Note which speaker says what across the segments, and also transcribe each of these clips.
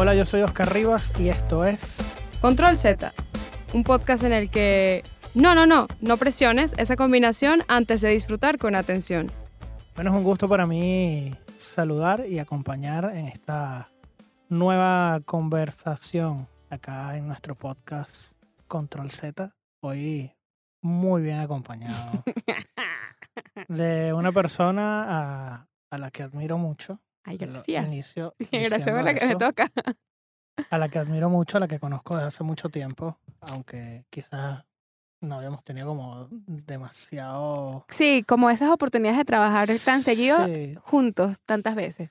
Speaker 1: Hola, yo soy Oscar Rivas y esto es
Speaker 2: Control Z, un podcast en el que... No, no, no, no presiones esa combinación antes de disfrutar con atención.
Speaker 1: Bueno, es un gusto para mí saludar y acompañar en esta nueva conversación acá en nuestro podcast Control Z. Hoy muy bien acompañado de una persona a, a la que admiro mucho.
Speaker 2: Ay, gracias.
Speaker 1: inicio
Speaker 2: Gracias por la que me toca.
Speaker 1: a la que admiro mucho, a la que conozco desde hace mucho tiempo, aunque quizás no habíamos tenido como demasiado...
Speaker 2: Sí, como esas oportunidades de trabajar tan seguido
Speaker 1: Sí,
Speaker 2: juntos tantas veces.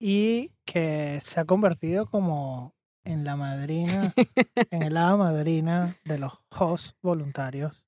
Speaker 1: y que se ha convertido como en la madrina, en el hada madrina de los hosts voluntarios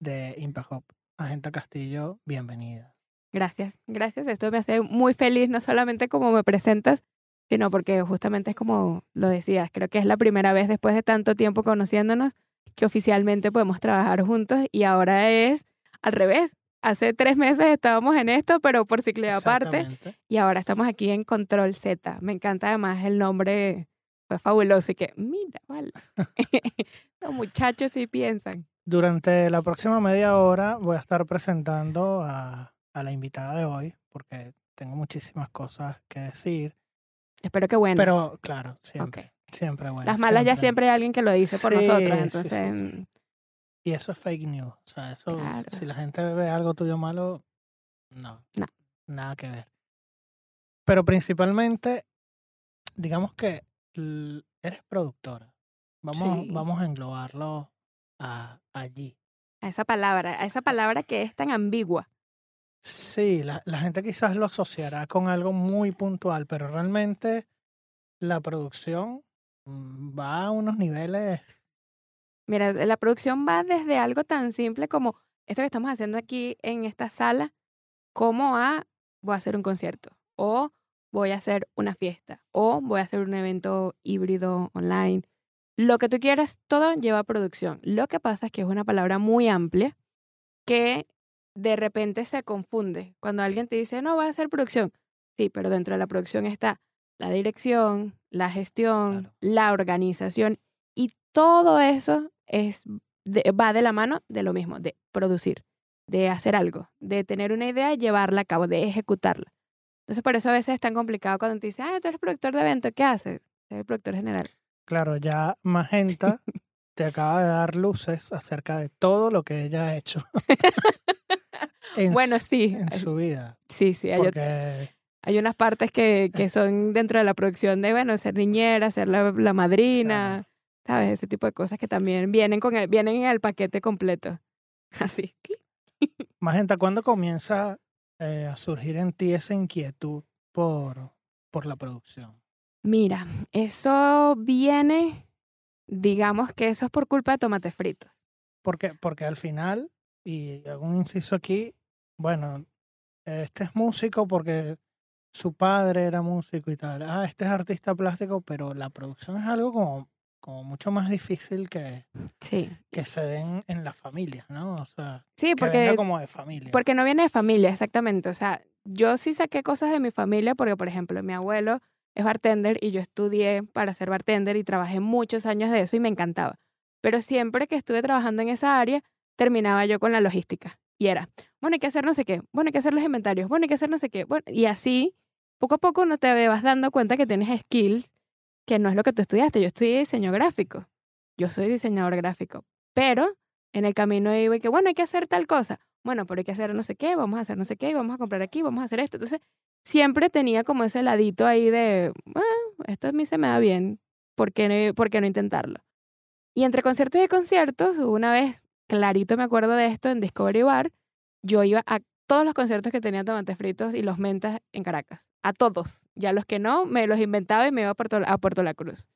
Speaker 1: de Impact Hub. Agenta Castillo, bienvenida.
Speaker 2: Gracias, gracias. Esto me hace muy feliz, no solamente como me presentas, sino porque justamente es como lo decías, creo que es la primera vez después de tanto tiempo conociéndonos que oficialmente podemos trabajar juntos y ahora es al revés. Hace tres meses estábamos en esto, pero por ciclo aparte, y ahora estamos aquí en Control Z. Me encanta además el nombre, fue fabuloso y que, mira, vale. Los muchachos sí piensan.
Speaker 1: Durante la próxima media hora voy a estar presentando a, a la invitada de hoy, porque tengo muchísimas cosas que decir.
Speaker 2: Espero que buenas.
Speaker 1: Pero claro, siempre, siempre bueno.
Speaker 2: Las malas ya siempre hay alguien que lo dice por
Speaker 1: Sí,
Speaker 2: nosotros, entonces...
Speaker 1: sí.
Speaker 2: mm,
Speaker 1: Y eso es fake news. O sea, eso,
Speaker 2: Claro.
Speaker 1: si la gente ve algo tuyo malo, no.
Speaker 2: No.
Speaker 1: Nada que ver. Pero principalmente, digamos que eres productora. Vamos, vamos a englobarlo a, allí.
Speaker 2: a esa palabra, a esa palabra que es tan ambigua.
Speaker 1: Sí, la, la gente quizás lo asociará con algo muy puntual, pero realmente la producción mm, va a unos niveles.
Speaker 2: Mira, la producción va desde algo tan simple como esto que estamos haciendo aquí en esta sala, como a voy a hacer un concierto, o voy a hacer una fiesta, o voy a hacer un evento híbrido online. Lo que tú quieras, todo lleva producción. Lo que pasa es que es una palabra muy amplia que de repente se confunde. Cuando alguien te dice, no, voy a hacer producción. Sí, pero dentro de la producción está la dirección, la gestión,
Speaker 1: Claro.
Speaker 2: la organización y todo eso es de- va de la mano de lo mismo, de producir, de hacer algo, de tener una idea y llevarla a cabo, de ejecutarla. Entonces, por eso a veces es tan complicado cuando te dicen, ah, tú eres productor de evento, ¿qué haces? Soy el productor general.
Speaker 1: Claro, ya Magenta te acaba de dar luces acerca de todo lo que ella ha hecho. en,
Speaker 2: Bueno, sí,
Speaker 1: en su vida.
Speaker 2: sí, sí, hay,
Speaker 1: Porque
Speaker 2: hay unas partes que, que son dentro de la producción de, bueno, ser niñera, ser la, la madrina, ¿sabes? Ese tipo de cosas que también vienen, con el, vienen en el paquete completo. Así.
Speaker 1: Magenta, ¿cuándo comienza eh, a surgir en ti esa inquietud por, por la producción?
Speaker 2: Mira, eso viene, digamos que eso es por culpa de tomates fritos.
Speaker 1: Porque, porque al final, y hago un inciso aquí, bueno, este es músico porque su padre era músico y tal. Ah, este es artista plástico, pero la producción es algo como, como mucho más difícil que,
Speaker 2: Sí.
Speaker 1: que se den en las familias, ¿no? O sea,
Speaker 2: Sí,
Speaker 1: que venga
Speaker 2: porque,
Speaker 1: como de familia.
Speaker 2: porque no viene de familia, exactamente. O sea, yo sí saqué cosas de mi familia porque, por ejemplo, mi abuelo es bartender y yo estudié para ser bartender y trabajé muchos años de eso y me encantaba. Pero siempre que estuve trabajando en esa área, terminaba yo con la logística. Y era, bueno, hay que hacer no sé qué, bueno, hay que hacer los inventarios, bueno, hay que hacer no sé qué. Bueno, y así, poco a poco no te vas dando cuenta que tienes skills que no es lo que tú estudiaste. Yo estudié diseño gráfico. Yo soy diseñador gráfico. Pero en el camino iba y que, bueno, hay que hacer tal cosa. Bueno, pero hay que hacer no sé qué, vamos a hacer no sé qué, vamos a comprar aquí, vamos a hacer esto. Entonces, siempre tenía como ese ladito ahí de, "Ah, esto a mí se me da bien, ¿por qué no, por qué no intentarlo? Y entre conciertos y conciertos, una vez, clarito me acuerdo de esto, en Discovery Bar, yo iba a todos los conciertos que tenía tomates fritos y los mentas en Caracas. A todos. Ya los que no, me los inventaba y me iba a Puerto, a Puerto La Cruz.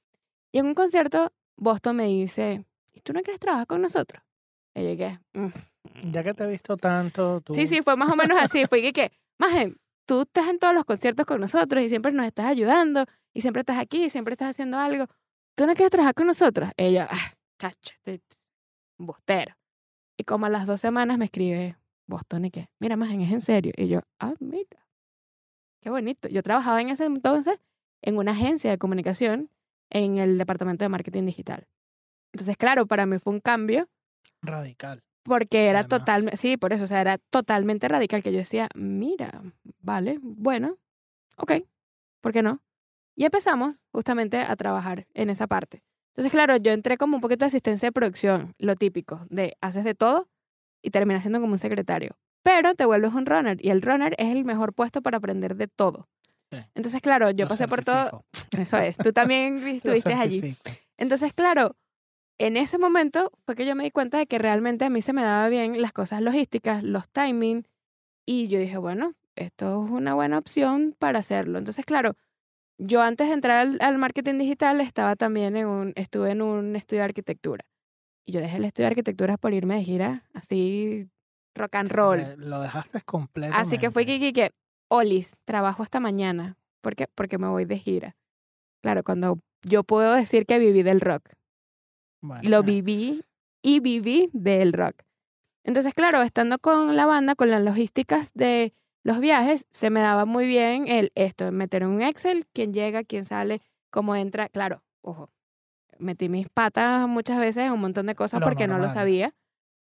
Speaker 2: Y en un concierto, Boston me dice, ¿y tú no quieres trabajar con nosotros? Y yo dije, "Mm".
Speaker 1: Ya que te he visto tanto, tú...
Speaker 2: Sí, sí, fue más o menos así. Fue que, que Maje, tú estás en todos los conciertos con nosotros y siempre nos estás ayudando y siempre estás aquí y siempre estás haciendo algo. ¿Tú no quieres trabajar con nosotros? Ella, ah, chacho, este bostero. Y como a las dos semanas me escribe Boston y que, mira, Maje, es en serio. Y yo, ah, mira, qué bonito. Yo trabajaba en ese entonces en una agencia de comunicación en el departamento de marketing digital. Entonces, claro, para mí fue un cambio
Speaker 1: Radical.
Speaker 2: porque era totalmente, sí, por eso, o sea, era totalmente radical que yo decía, mira, vale, bueno, ok, ¿por qué no? Y empezamos justamente a trabajar en esa parte. Entonces, claro, yo entré como un poquito de asistencia de producción, lo típico, de haces de todo y terminas siendo como un secretario. Pero te vuelves un runner y el runner es el mejor puesto para aprender de todo.
Speaker 1: Sí.
Speaker 2: Entonces, claro, yo
Speaker 1: Lo
Speaker 2: pasé por todo.
Speaker 1: certifico.
Speaker 2: Eso es, tú también estuviste allí.
Speaker 1: certifico.
Speaker 2: Entonces, claro, en ese momento fue que yo me di cuenta de que realmente a mí se me daba bien las cosas logísticas, los timing, y yo dije, bueno, esto es una buena opción para hacerlo. Entonces, claro, yo antes de entrar al, al marketing digital estaba también en un, estuve en un estudio de arquitectura. Y yo dejé el estudio de arquitectura por irme de gira, así rock and roll.
Speaker 1: Eh, Lo dejaste completo.
Speaker 2: Así que fue que, que, Olis, trabajo hasta mañana. ¿Por qué? Porque me voy de gira. Claro, cuando yo puedo decir que viví del rock. Lo viví y viví del rock. Entonces, claro, estando con la banda, con las logísticas de los viajes, se me daba muy bien el esto, meter un Excel quién llega, quién sale, cómo entra. Claro, ojo, metí mis patas muchas veces en un montón de cosas porque no lo sabía,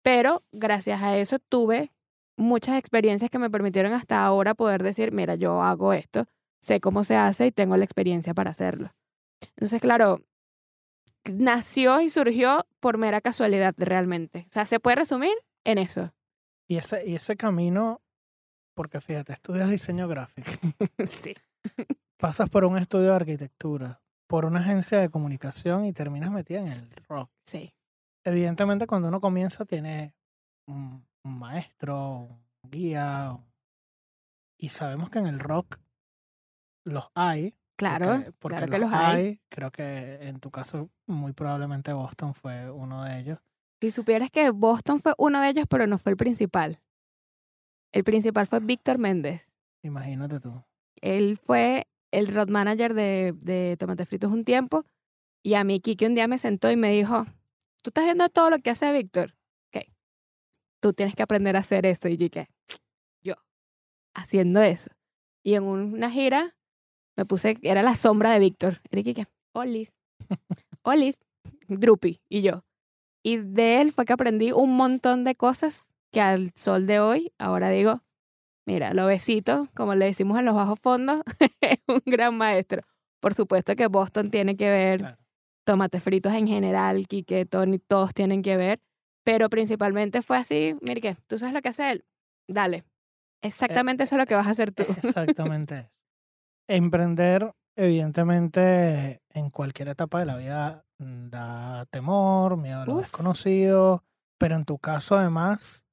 Speaker 2: pero gracias a eso tuve muchas experiencias que me permitieron hasta ahora poder decir, mira, yo hago esto, sé cómo se hace y tengo la experiencia para hacerlo. Entonces, claro, nació y surgió por mera casualidad realmente. O sea, se puede resumir en eso.
Speaker 1: Y ese, y ese camino, porque fíjate, estudias diseño gráfico,
Speaker 2: sí.
Speaker 1: pasas por un estudio de arquitectura, por una agencia de comunicación y terminas metida en el rock.
Speaker 2: Sí.
Speaker 1: Evidentemente, cuando uno comienza, tiene un, un maestro, un guía, y sabemos que en el rock los hay.
Speaker 2: Claro,
Speaker 1: porque- porque
Speaker 2: claro que los hay.
Speaker 1: Creo que en tu caso, muy probablemente Boston fue uno de ellos.
Speaker 2: Si supieras que Boston fue uno de ellos, pero no fue el principal. El principal fue Víctor Méndez.
Speaker 1: Imagínate tú.
Speaker 2: Él fue el road manager de, de Tomate Fritos un tiempo. Y a mí Kiki un día me sentó y me dijo, tú estás viendo todo lo que hace Víctor. Ok. Tú tienes que aprender a hacer eso. Y yo dije, yo, haciendo eso. Y en una gira me puse, era la sombra de Víctor. Era que, Olis, Olis, Drupi y yo. Y de él fue que aprendí un montón de cosas que al sol de hoy, ahora digo, mira, lo besito, como le decimos en los bajos fondos, es un gran maestro. Por supuesto que Boston tiene que ver,
Speaker 1: Claro.
Speaker 2: tomates fritos en general, Quique, Tony, todos tienen que ver, pero principalmente fue así, mire que, ¿tú sabes lo que hace él? Dale. Exactamente eso es lo que vas a hacer tú.
Speaker 1: Exactamente eso. Emprender, evidentemente, en cualquier etapa de la vida mm, da temor, miedo a lo
Speaker 2: Uf.
Speaker 1: desconocido, pero en tu caso, además,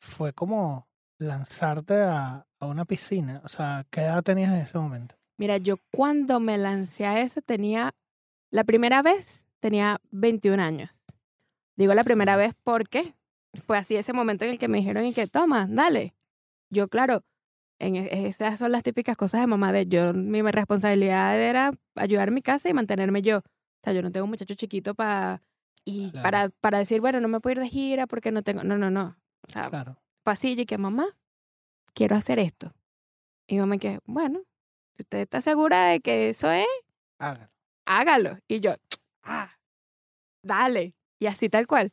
Speaker 1: fue como lanzarte a, a una piscina. O sea, ¿qué edad tenías en ese momento?
Speaker 2: Mira, yo cuando me lancé a eso tenía, la primera vez tenía 21 años. Digo la primera vez porque fue así ese momento en el que me dijeron y que toma, dale. Yo, claro, en e- esas son las típicas cosas de mamá de yo, mi responsabilidad era ayudar a mi casa y mantenerme yo. O sea, yo no tengo un muchacho chiquito para y
Speaker 1: Claro.
Speaker 2: para, para decir, bueno, no me puedo ir de gira porque no tengo, no, no, no. O sea,
Speaker 1: Claro.
Speaker 2: Así y que mamá, quiero hacer esto. Y mamá que, bueno, si usted está segura de que eso es,
Speaker 1: Hágalo.
Speaker 2: hágalo. Y yo, ah, dale. Y así tal cual.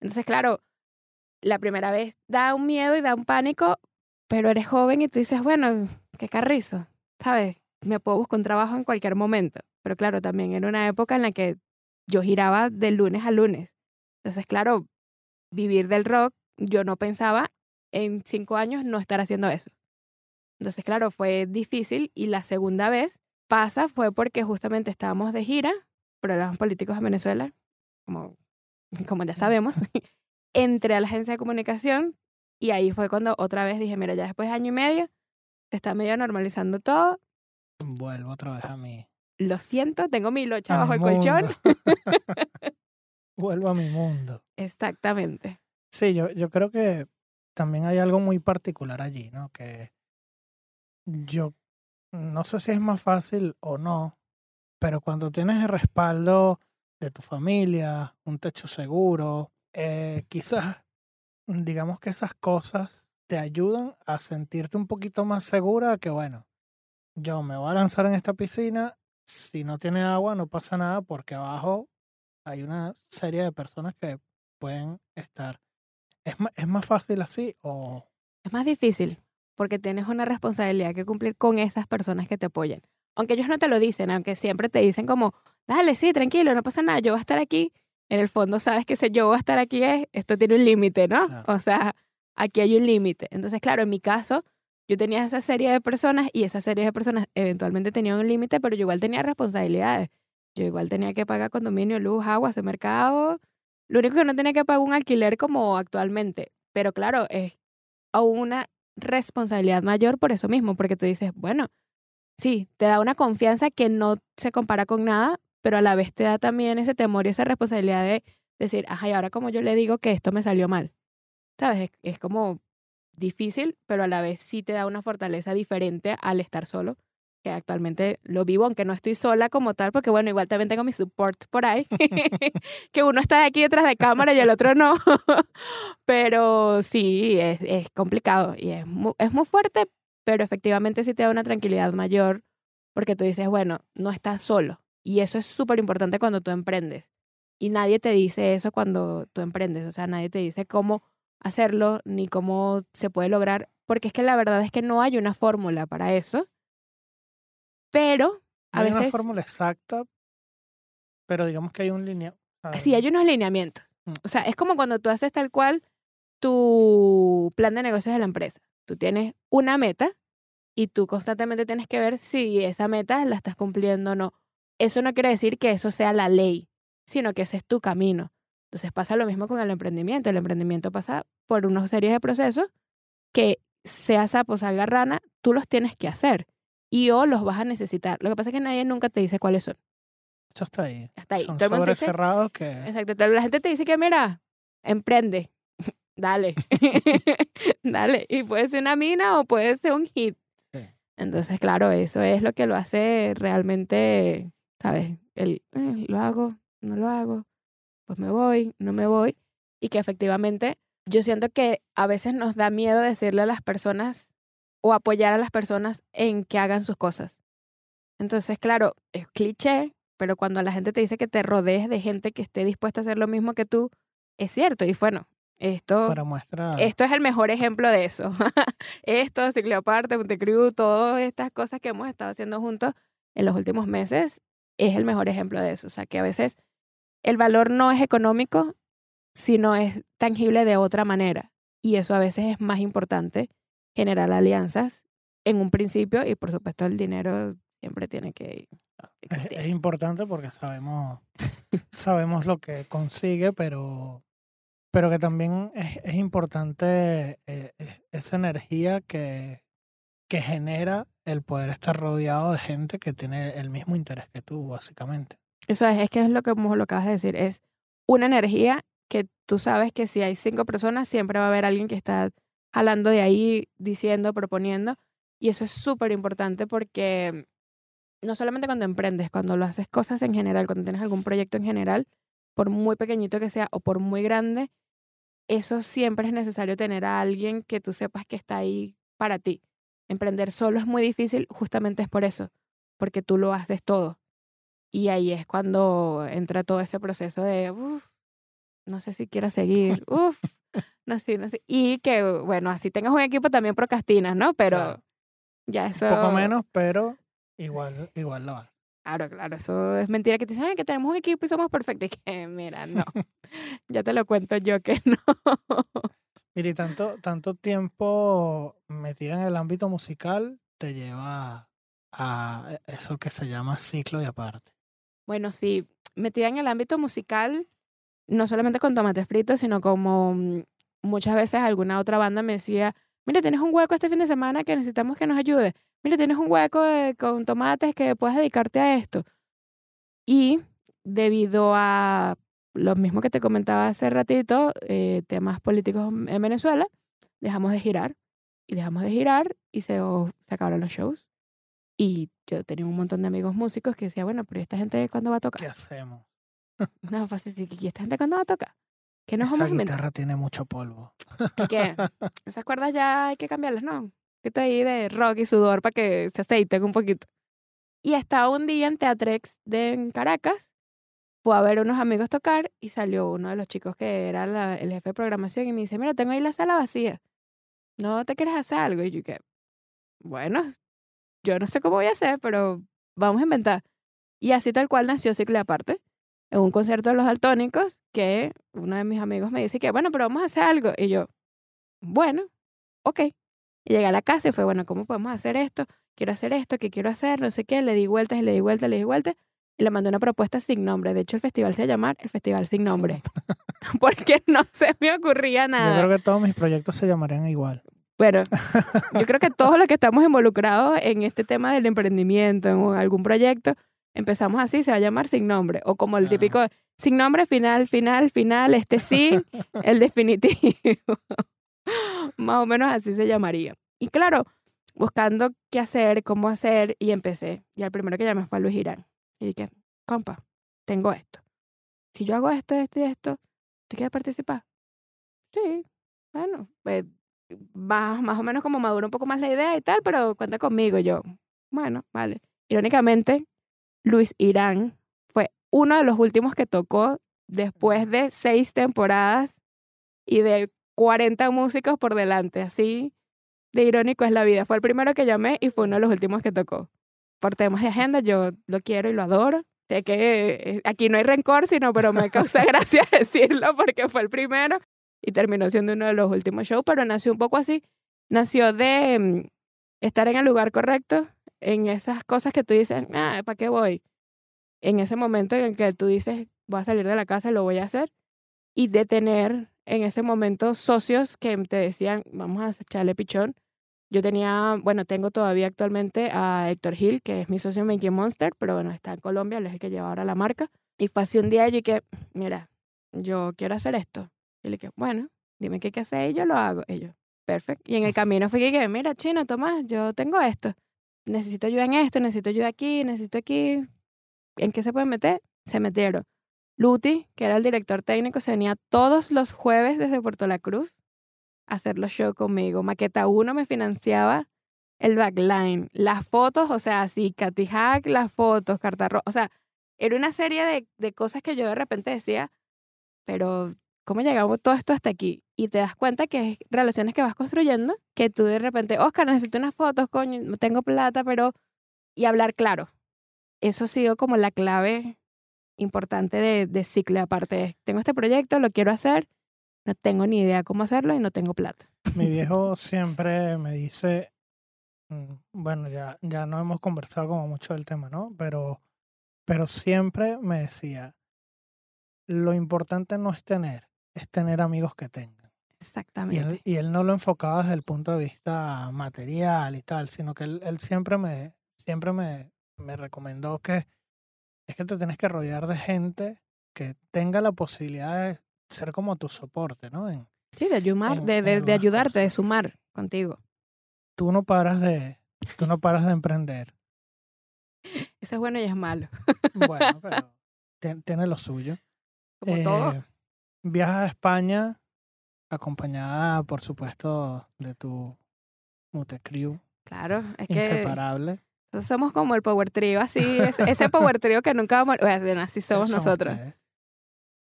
Speaker 2: Entonces, claro, la primera vez da un miedo y da un pánico, pero eres joven y tú dices, bueno, qué carrizo, ¿sabes? Me puedo buscar un trabajo en cualquier momento. Pero claro, también era una época en la que yo giraba de lunes a lunes. Entonces, claro, vivir del rock, yo no pensaba en cinco años no estar haciendo eso. Entonces, claro, fue difícil y la segunda vez pasa fue porque justamente estábamos de gira, problemas políticos en Venezuela, como, como ya sabemos, entré a la agencia de comunicación y ahí fue cuando otra vez dije, mira, ya después de año y medio, se está medio normalizando todo,
Speaker 1: Vuelvo otra vez a mí.
Speaker 2: lo siento, tengo mi locha
Speaker 1: a
Speaker 2: bajo el colchón.
Speaker 1: Vuelvo a mi mundo.
Speaker 2: Exactamente.
Speaker 1: Sí, yo, yo creo que también hay algo muy particular allí, ¿no? Que yo no sé si es más fácil o no, pero cuando tienes el respaldo de tu familia, un techo seguro, eh, quizás digamos que esas cosas te ayudan a sentirte un poquito más segura que, bueno, yo me voy a lanzar en esta piscina, si no tiene agua no pasa nada porque abajo hay una serie de personas que pueden estar. ¿Es, es más fácil así o
Speaker 2: Es más difícil porque tienes una responsabilidad que cumplir con esas personas que te apoyan. Aunque ellos no te lo dicen, aunque siempre te dicen como, dale, sí, tranquilo, no pasa nada, yo voy a estar aquí. En el fondo sabes que ese yo voy a estar aquí es, esto tiene un límite, ¿no? O sea, aquí hay un límite. Entonces, claro, en mi caso, yo tenía esa serie de personas y esa serie de personas eventualmente tenían un límite, pero yo igual tenía responsabilidades. Yo igual tenía que pagar condominio, luz, agua, ese mercado. Lo único que no tenía que pagar un alquiler como actualmente. Pero claro, es aún una responsabilidad mayor por eso mismo, porque tú dices, bueno, sí, te da una confianza que no se compara con nada, pero a la vez te da también ese temor y esa responsabilidad de decir, ajá, y ahora como yo le digo que esto me salió mal. ¿Sabes? Es, es como difícil, pero a la vez sí te da una fortaleza diferente al estar solo, que actualmente lo vivo, aunque no estoy sola como tal, porque bueno, igual también tengo mi support por ahí, que uno está aquí detrás de cámara y el otro no, pero sí, es, complicado y es muy, es muy fuerte, pero efectivamente sí te da una tranquilidad mayor, porque tú dices, bueno, no estás solo, y eso es súper importante cuando tú emprendes. Y nadie te dice eso cuando tú emprendes, o sea, nadie te dice cómo hacerlo ni cómo se puede lograr, porque es que la verdad es que no hay una fórmula para eso, pero a
Speaker 1: no hay
Speaker 2: veces
Speaker 1: una fórmula exacta, pero digamos que hay un línea.
Speaker 2: sí hay unos lineamientos.
Speaker 1: Mm.
Speaker 2: O sea, es como cuando tú haces tal cual tu plan de negocios de la empresa. Tú tienes una meta y tú constantemente tienes que ver si esa meta la estás cumpliendo o no. Eso no quiere decir que eso sea la ley, sino que ese es tu camino. Entonces pasa lo mismo con el emprendimiento. El emprendimiento pasa por una serie de procesos que sea sapo, salga rana, tú los tienes que hacer y o los vas a necesitar. Lo que pasa es que nadie nunca te dice cuáles son.
Speaker 1: Eso está ahí.
Speaker 2: Hasta ahí.
Speaker 1: Son
Speaker 2: Todo
Speaker 1: sobres
Speaker 2: dice-
Speaker 1: cerrados que
Speaker 2: Exacto. La gente te dice que, mira, emprende. Dale. Dale. Y puede ser una mina o puede ser un hit.
Speaker 1: Sí.
Speaker 2: Entonces, claro, eso es lo que lo hace realmente, ¿sabes? El, eh, lo hago, no lo hago, pues me voy, no me voy. Y que efectivamente yo siento que a veces nos da miedo decirle a las personas o apoyar a las personas en que hagan sus cosas. Entonces, claro, es cliché, pero cuando la gente te dice que te rodees de gente que esté dispuesta a hacer lo mismo que tú, es cierto. Y bueno, esto,
Speaker 1: para muestra.
Speaker 2: esto es el mejor ejemplo de eso. esto, Cicleoparte, Montecrew, todas estas cosas que hemos estado haciendo juntos en los últimos meses, es el mejor ejemplo de eso. O sea, que a veces el valor no es económico, sino es tangible de otra manera. Y eso a veces es más importante, generar alianzas en un principio y por supuesto el dinero siempre tiene que
Speaker 1: Es,
Speaker 2: existir.
Speaker 1: es importante porque sabemos, sabemos lo que consigue, pero, pero que también es, es importante eh, eh, esa energía que, que genera el poder estar rodeado de gente que tiene el mismo interés que tú, básicamente.
Speaker 2: Eso es, es que es lo que como lo acabas de decir, es una energía que tú sabes que si hay cinco personas, siempre va a haber alguien que está jalando de ahí, diciendo, proponiendo. Y eso es súper importante porque no solamente cuando emprendes, cuando lo haces cosas en general, cuando tienes algún proyecto en general, por muy pequeñito que sea o por muy grande, eso siempre es necesario tener a alguien que tú sepas que está ahí para ti. Emprender solo es muy difícil, justamente es por eso, porque tú lo haces todo. Y ahí es cuando entra todo ese proceso de, uff, no sé si quiero seguir, uff, no sé, no sé. Y que, bueno, así tengas un equipo también procrastinas, ¿no? Pero
Speaker 1: Claro.
Speaker 2: ya eso...
Speaker 1: Un poco menos, pero igual, igual lo haces.
Speaker 2: Claro, claro, eso es mentira que te dicen "Ay, que tenemos un equipo y somos perfectos. Y que, mira, no, ya te lo cuento yo que no.
Speaker 1: Mira, y tanto, tanto tiempo metida en el ámbito musical te lleva a eso que se llama ciclo y aparte.
Speaker 2: Bueno, sí, metida en el ámbito musical, no solamente con tomates fritos, sino como mm, muchas veces alguna otra banda me decía, mira, tienes un hueco este fin de semana que necesitamos que nos ayude. Mira, tienes un hueco de- con tomates que puedes dedicarte a esto. Y debido a lo mismo que te comentaba hace ratito, eh, temas políticos en Venezuela, dejamos de girar y dejamos de girar y se, acabaron los shows. Y yo tenía un montón de amigos músicos que decía, bueno, pero ¿y esta gente cuándo va a
Speaker 1: ¿Qué
Speaker 2: tocar?
Speaker 1: hacemos?
Speaker 2: No, pues sí, ¿y esta gente cuándo va a tocar? ¿Qué nos
Speaker 1: Esa guitarra tiene mucho polvo.
Speaker 2: ¿Y qué? Esas cuerdas ya hay que cambiarlas, ¿no? poquito ahí de rock y sudor para que se aceiten un poquito. Y estaba un día en Teatrex de en Caracas, fue a ver a unos amigos tocar y salió uno de los chicos que era la- el jefe de programación y me dice, mira, tengo ahí la sala vacía. ¿No te quieres hacer algo? Y yo que, bueno, yo no sé cómo voy a hacer, pero vamos a inventar. Y así tal cual nació Cicle Aparte, en un concierto de los daltónicos, que uno de mis amigos me dice que, bueno, pero vamos a hacer algo. Y yo, bueno, ok. Y llegué a la casa y fue, bueno, ¿cómo podemos hacer esto? Quiero hacer esto, ¿qué quiero hacer? No sé qué. Le di vueltas y le di vueltas, le di vueltas. Y le mandé una propuesta sin nombre. De hecho, el festival se va a llamar el Festival Sin Nombre. Porque no se me ocurría
Speaker 1: Yo
Speaker 2: nada.
Speaker 1: creo que todos mis proyectos se llamarían igual.
Speaker 2: Pero yo creo que todos los que estamos involucrados en este tema del emprendimiento, en algún proyecto, empezamos así, se va a llamar sin nombre. O como el
Speaker 1: Claro.
Speaker 2: típico sin nombre, final, final, final, este sí, el definitivo. Más o menos así se llamaría. Y claro, buscando qué hacer, cómo hacer, y empecé. Y el primero que llamé fue a Luis Irán. Y dije, compa, tengo esto. Si yo hago esto, esto y esto, ¿tú quieres participar? Sí, bueno, pues más, más o menos como madura un poco más la idea y tal, pero cuenta conmigo. Y yo, bueno, vale. Irónicamente, Luis Irán fue uno de los últimos que tocó después de seis temporadas y de 40 músicos por delante. Así de irónico es la vida. Fue el primero que llamé y fue uno de los últimos que tocó. Por temas de agenda, yo lo quiero y lo adoro. Sé que eh, aquí no hay rencor, sino, pero me causa gracia decirlo porque fue el primero y terminó siendo uno de los últimos shows, pero nació un poco así. Nació de mm, estar en el lugar correcto, en esas cosas que tú dices, ah, ¿para qué voy? En ese momento en el que tú dices, voy a salir de la casa y lo voy a hacer, y de tener en ese momento socios que te decían, vamos a echarle pichón. Yo tenía, bueno, tengo todavía actualmente a Héctor Gil, que es mi socio en Making Monster, pero bueno, está en Colombia, él es el que lleva ahora la marca. Y fue así un día y que, mira, yo quiero hacer esto. Y le dije, bueno, dime qué hay que hacer y yo lo hago. Y yo, perfecto. Y en el camino fue que, mira, Chino, Tomás, yo tengo esto. Necesito ayuda en esto, necesito ayuda aquí, necesito aquí. ¿En qué se pueden meter? Se metieron. Luti, que era el director técnico, se venía todos los jueves desde Puerto La Cruz a hacer los shows conmigo. Maqueta 1 me financiaba el backline, las fotos, o sea, sí, Katy Hack, las fotos, carta roja, o sea, era una serie de, de cosas que yo de repente decía, pero ¿cómo llegamos todo esto hasta aquí? Y te das cuenta que es relaciones que vas construyendo, que tú de repente, Oscar, necesito unas fotos, coño, no tengo plata, pero... Y hablar claro. Eso ha sido como la clave importante de, de Cicle, aparte tengo este proyecto, lo quiero hacer, no tengo ni idea cómo hacerlo y no tengo plata.
Speaker 1: Mi viejo siempre me dice, mm, bueno, ya, ya no hemos conversado como mucho del tema, ¿no? Pero, pero siempre me decía, lo importante no es tener, es tener amigos que tengan. Y
Speaker 2: Exactamente.
Speaker 1: él, y él no lo enfocaba desde el punto de vista material y tal, sino que él, él siempre me, siempre me, me recomendó que es que te tienes que rodear de gente que tenga la posibilidad de ser como tu soporte, ¿no? En,
Speaker 2: Sí, de, ayudar,
Speaker 1: en-
Speaker 2: de,
Speaker 1: en
Speaker 2: de, de ayudarte, de sumar contigo.
Speaker 1: tú no paras de, tú no paras de emprender.
Speaker 2: Eso es bueno y es malo.
Speaker 1: Bueno, pero tien- tiene lo suyo.
Speaker 2: Como todo.
Speaker 1: Viajas a España acompañada, por supuesto, de tu Mutecrew
Speaker 2: Claro, es que
Speaker 1: inseparable.
Speaker 2: somos como el power trio, así, es- ese power trio que nunca vamos, o sea, así somos nosotros.
Speaker 1: ustedes.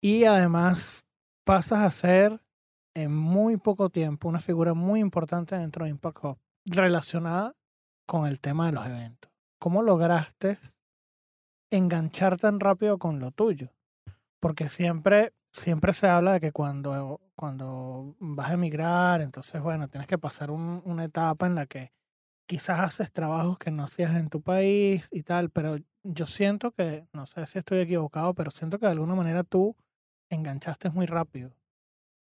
Speaker 1: Y además pasas a ser en muy poco tiempo una figura muy importante dentro de Impact Hub relacionada con el tema de los eventos. ¿Cómo lograste enganchar tan rápido con lo tuyo? Porque siempre, siempre se habla de que cuando, cuando vas a emigrar, entonces, bueno, tienes que pasar un- una etapa en la que quizás haces trabajos que no hacías en tu país y tal, pero yo siento que, no sé si estoy equivocado, pero siento que de alguna manera tú enganchaste muy rápido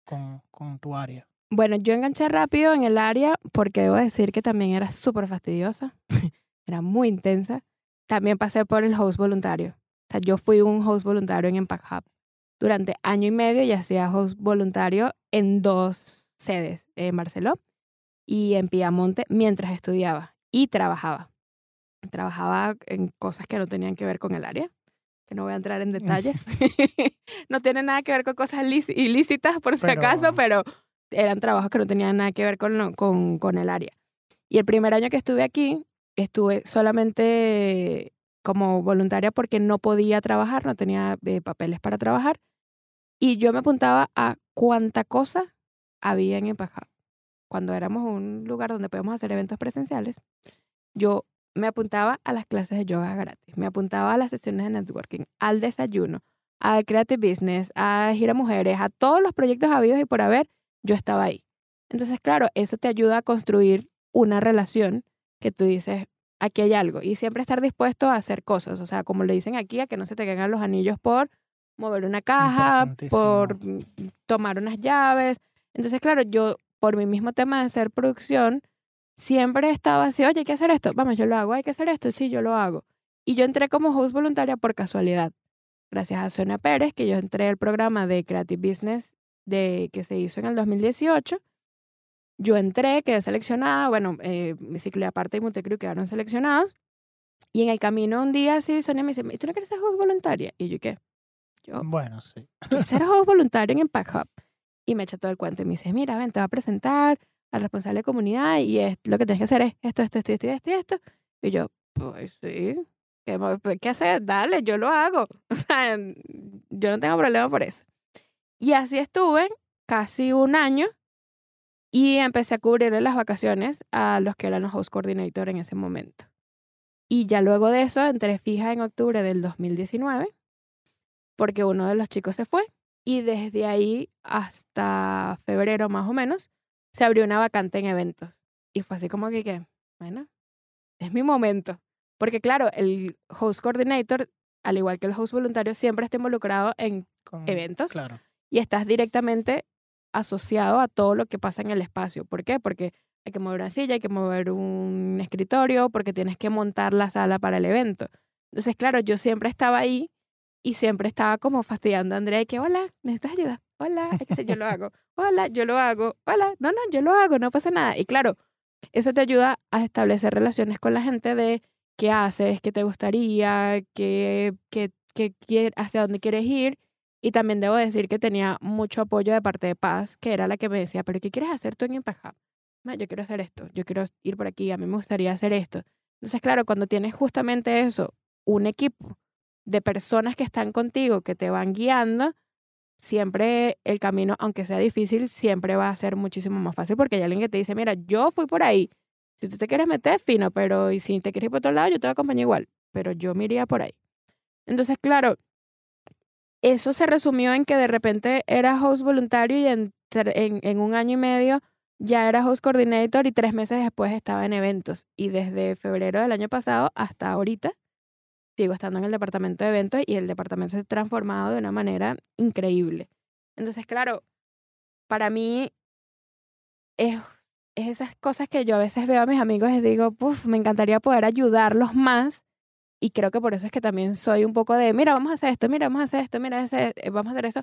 Speaker 1: con, con tu área.
Speaker 2: Bueno, yo enganché rápido en el área porque debo decir que también era súper fastidiosa, era muy intensa. También pasé por el host voluntario. O sea, yo fui un host voluntario en Impact Hub durante año y medio y hacía host voluntario en dos sedes, en Barcelona y en Piamonte, mientras estudiaba y trabajaba. Trabajaba en cosas que no tenían que ver con el área, que no voy a entrar en detalles. no tiene nada que ver con cosas líci- ilícitas, por si
Speaker 1: Pero-
Speaker 2: acaso, pero eran trabajos que no tenían nada que ver con, con, con el área. Y el primer año que estuve aquí, estuve solamente como voluntaria porque no podía trabajar, no tenía eh, papeles para trabajar. Y yo me apuntaba a cuánta cosa había en Empajado. Cuando éramos un lugar donde podíamos hacer eventos presenciales, yo me apuntaba a las clases de yoga gratis, me apuntaba a las sesiones de networking, al desayuno, al Creative Business, a Gira Mujeres, a todos los proyectos habidos y por haber, yo estaba ahí. Entonces, claro, eso te ayuda a construir una relación que tú dices, aquí hay algo. Y siempre estar dispuesto a hacer cosas. O sea, como le dicen aquí, a que no se te caigan los anillos por mover una caja, por tomar unas llaves. Entonces, claro, yo, por mi mismo tema de hacer producción, siempre estaba así, oye, hay que hacer esto. Vamos, yo lo hago. Hay que hacer esto. Sí, yo lo hago. Y yo entré como host voluntaria por casualidad. Gracias a Sonia Pérez, que yo entré al programa de Creative Business de, que se hizo en el 2018 yo entré, quedé seleccionada, bueno, eh, Ciclo Aparte y Montecrew quedaron seleccionados. Y en el camino un día sí, Sonia me dice, ¿tú no quieres ser host voluntaria? Y yo, ¿qué?
Speaker 1: Yo, bueno, sí.
Speaker 2: ser host voluntario en Impact Hub. Y me echa todo el cuento y me dice, mira, ven, te va a presentar al responsable de comunidad y es, lo que tienes que hacer es esto, esto, esto, esto, esto y esto. Y yo, pues sí, ¿qué, pues, ¿qué hacer? Dale, yo lo hago. O sea, yo no tengo problema por eso. Y así estuve casi un año y empecé a cubrirle las vacaciones a los que eran los host coordinator en ese momento. Y ya luego de eso entré fija en octubre del 2019 porque uno de los chicos se fue y desde ahí hasta febrero más o menos se abrió una vacante en eventos. Y fue así como que, que bueno, es mi momento. Porque claro, el host coordinator, al igual que el host voluntario, siempre está involucrado en eventos.
Speaker 1: Claro.
Speaker 2: Y estás directamente asociado a todo lo que pasa en el espacio. ¿Por qué? Porque hay que mover una silla, hay que mover un escritorio, porque tienes que montar la sala para el evento. Entonces, claro, yo siempre estaba ahí y siempre estaba como fastidiando a Andrea y que, hola, ¿necesitas ayuda? Hola, que yo lo hago. Hola, yo lo hago. Hola, no, no, yo lo hago, no pasa nada. Y claro, eso te ayuda a establecer relaciones con la gente de qué haces, qué te gustaría, qué, qué, qué, hacia dónde quieres ir y también debo decir que tenía mucho apoyo de parte de Paz, que era la que me decía, pero ¿qué quieres hacer tú en Impact Yo quiero hacer esto, yo quiero ir por aquí, a mí me gustaría hacer esto. Entonces, claro, cuando tienes justamente eso, un equipo de personas que están contigo, que te van guiando, siempre el camino, aunque sea difícil, siempre va a ser muchísimo más fácil porque hay alguien que te dice, mira, yo fui por ahí. Si tú te quieres meter, fino, pero y si te quieres ir por otro lado, yo te voy a acompañar igual, pero yo me iría por ahí. Entonces, claro, eso se resumió en que de repente era host voluntario y en, en, un año y medio ya era host coordinator y tres meses después estaba en eventos. Y desde febrero del año pasado hasta ahorita sigo estando en el departamento de eventos y el departamento se ha transformado de una manera increíble. Entonces, claro, para mí es, es esas cosas que yo a veces veo a mis amigos y digo, Puf, me encantaría poder ayudarlos más y creo que por eso es que también soy un poco de, mira, vamos a hacer esto, mira, vamos a hacer esto, mira, eh, vamos a hacer eso,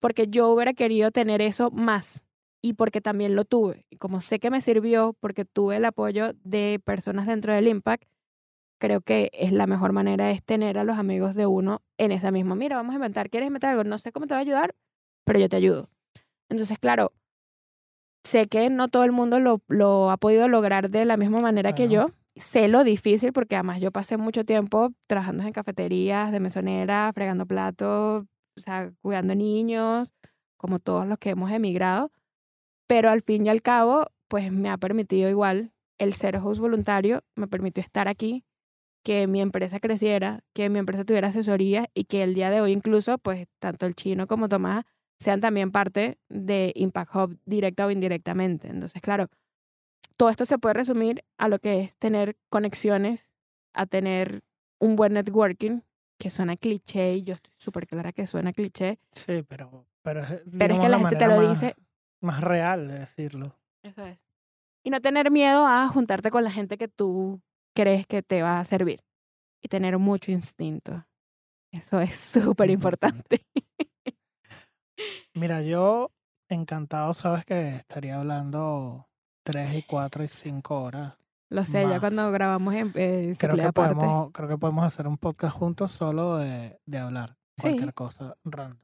Speaker 2: porque yo hubiera querido tener eso más y porque también lo tuve. Y como sé que me sirvió porque tuve el apoyo de personas dentro del Impact, creo que es la mejor manera es tener a los amigos de uno en esa misma, mira, vamos a inventar, ¿quieres inventar algo? No sé cómo te va a ayudar, pero yo te ayudo. Entonces, claro, sé que no todo el mundo lo, lo ha podido lograr de la misma manera que yo, sé lo difícil porque además yo pasé mucho tiempo trabajando en cafeterías, de mesonera, fregando platos, o sea, cuidando niños, como todos los que hemos emigrado. Pero al fin y al cabo, pues me ha permitido igual el ser host voluntario, me permitió estar aquí, que mi empresa creciera, que mi empresa tuviera asesoría y que el día de hoy incluso, pues tanto el chino como Tomás sean también parte de Impact Hub directa o indirectamente. Entonces, claro, todo esto se puede resumir a lo que es tener conexiones, a tener un buen networking, que suena cliché, y yo estoy súper clara que suena cliché.
Speaker 1: Sí, pero, pero, es,
Speaker 2: pero es que la, gente te lo dice.
Speaker 1: Más real de decirlo.
Speaker 2: Eso es. Y no tener miedo a juntarte con la gente que tú crees que te va a servir. Y tener mucho instinto. Eso es súper importante.
Speaker 1: Mira, yo encantado, sabes que estaría hablando tres y cuatro y cinco horas.
Speaker 2: Lo sé, ya cuando grabamos en eh,
Speaker 1: creo que podemos Creo que podemos hacer un podcast juntos solo de, de hablar. Cualquier cosa random.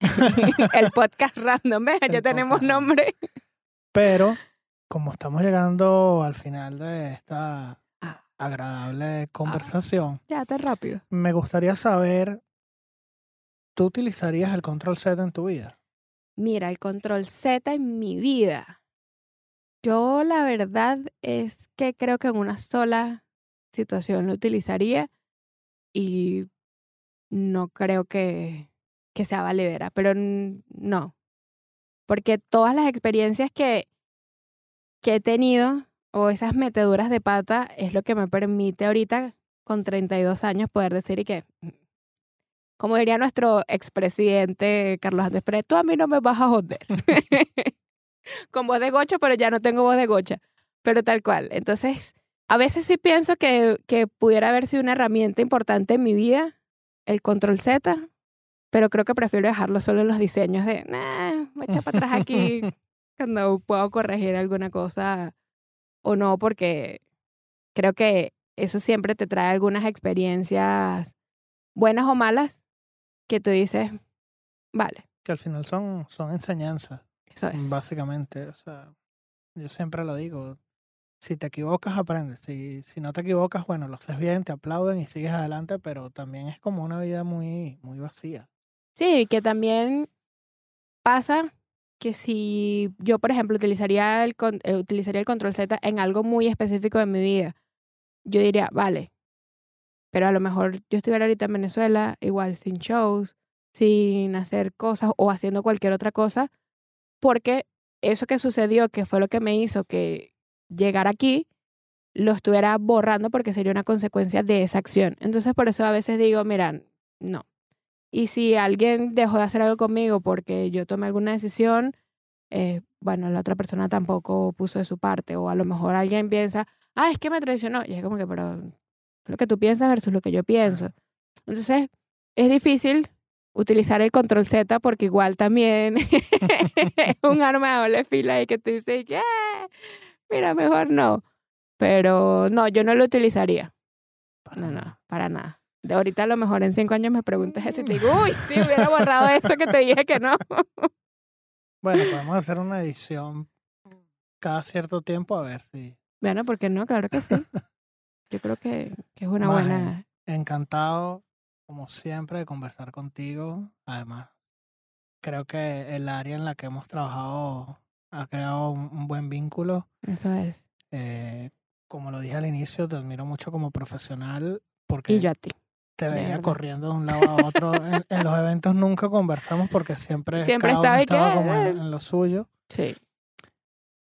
Speaker 2: el podcast random, ¿ves? ya tenemos nombre.
Speaker 1: Pero como estamos llegando al final de esta. Agradable conversación,
Speaker 2: Ya, está rápido.
Speaker 1: me gustaría saber, ¿tú utilizarías el control Z en tu vida?
Speaker 2: Mira, el control Z en mi vida. Yo la verdad es que creo que en una sola situación lo utilizaría y no creo que, que sea valedera, pero no. Porque todas las experiencias que, que he tenido o esas meteduras de pata es lo que me permite ahorita con 32 años poder decir y que, como diría nuestro expresidente Carlos Andrés Pérez, tú a mí no me vas a joder. con voz de gocha, pero ya no tengo voz de gocha. Pero tal cual. Entonces, a veces sí pienso que, que pudiera haber sido una herramienta importante en mi vida, el control Z, pero creo que prefiero dejarlo solo en los diseños de, nah, me echa para atrás aquí cuando puedo corregir alguna cosa o no, porque creo que eso siempre te trae algunas experiencias buenas o malas que tú dices, vale,
Speaker 1: Que al final son, son enseñanzas,
Speaker 2: eso es.
Speaker 1: básicamente. O sea, yo siempre lo digo. Si te equivocas, aprendes. Si, si no te equivocas, bueno, lo haces bien, te aplauden y sigues adelante, pero también es como una vida muy, muy vacía.
Speaker 2: Sí, que también pasa que si yo, por ejemplo, utilizaría el, eh, utilizaría el control Z en algo muy específico de mi vida, yo diría, vale, pero a lo mejor yo estuviera ahorita en Venezuela, igual sin shows, sin hacer cosas o haciendo cualquier otra cosa, porque eso que sucedió, que fue lo que me hizo que llegar aquí, lo estuviera borrando porque sería una consecuencia de esa acción. Entonces, por eso a veces digo, mira, no, y si alguien dejó de hacer algo conmigo porque yo tomé alguna decisión, eh, bueno, la otra persona tampoco puso de su parte. O a lo mejor alguien piensa, ah, es que me traicionó. Y es como que, pero lo que tú piensas versus lo que yo pienso. Entonces, es difícil utilizar el control Z porque igual también es un arma de doble fila y que te dice, "Yeah, mira, mejor no. Pero no, yo no lo utilizaría. No, no, para nada. De ahorita a lo mejor en cinco años me preguntas eso y te digo, uy, sí, hubiera borrado eso que te dije que no.
Speaker 1: Bueno, podemos hacer una edición cada cierto tiempo a ver si.
Speaker 2: Bueno, ¿por qué no? Claro que sí. Yo creo que, que es una
Speaker 1: Maje,
Speaker 2: buena...
Speaker 1: Encantado, como siempre, de conversar contigo. Además, creo que el área en la que hemos trabajado ha creado un, un buen vínculo.
Speaker 2: Eso es.
Speaker 1: Eh, como lo dije al inicio, te admiro mucho como profesional porque
Speaker 2: Y yo a ti.
Speaker 1: Te veía corriendo de un lado a otro. en, en los eventos nunca conversamos porque siempre,
Speaker 2: Siempre
Speaker 1: cada uno
Speaker 2: estaba
Speaker 1: como en-
Speaker 2: "Eh".
Speaker 1: en lo suyo.
Speaker 2: Sí.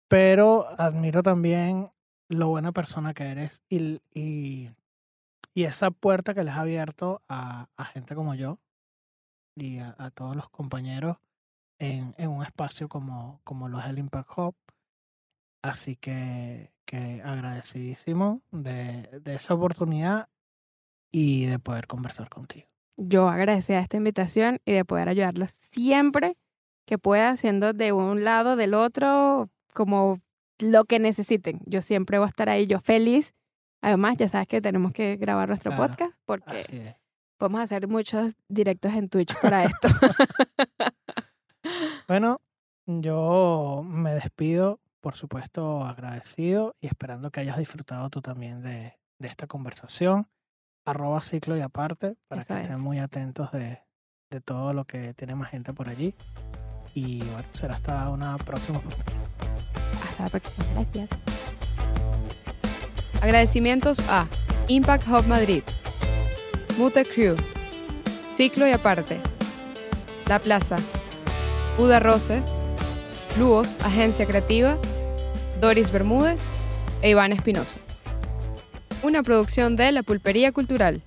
Speaker 1: pero admiro también lo buena persona que eres y, y, y esa puerta que les ha abierto a, a gente como yo y a, a todos los compañeros en, en un espacio como, como lo es el Impact Hub. Así que, que agradecidísimo de, de esa oportunidad y de poder conversar contigo.
Speaker 2: Yo agradecida esta invitación y de poder ayudarlos siempre que pueda, siendo de un lado, del otro, como lo que necesiten. Yo siempre voy a estar ahí, yo feliz. Además, ya sabes que tenemos que grabar nuestro
Speaker 1: Claro,
Speaker 2: podcast porque podemos hacer muchos directos en Twitch para esto.
Speaker 1: Bueno, yo me despido, por supuesto, agradecido y esperando que hayas disfrutado tú también de, de esta conversación. Arroba ciclo y aparte, para
Speaker 2: Eso
Speaker 1: que estén
Speaker 2: es.
Speaker 1: muy atentos de, de todo lo que tiene más gente por allí. Y bueno, será hasta una próxima oportunidad.
Speaker 2: Hasta la próxima. Gracias.
Speaker 3: Agradecimientos a Impact Hub Madrid, Mute Crew, Ciclo y Aparte, La Plaza, Buda Roses, Luos, Agencia Creativa, Doris Bermúdez e Iván Espinosa. Una producción de La Pulpería Cultural.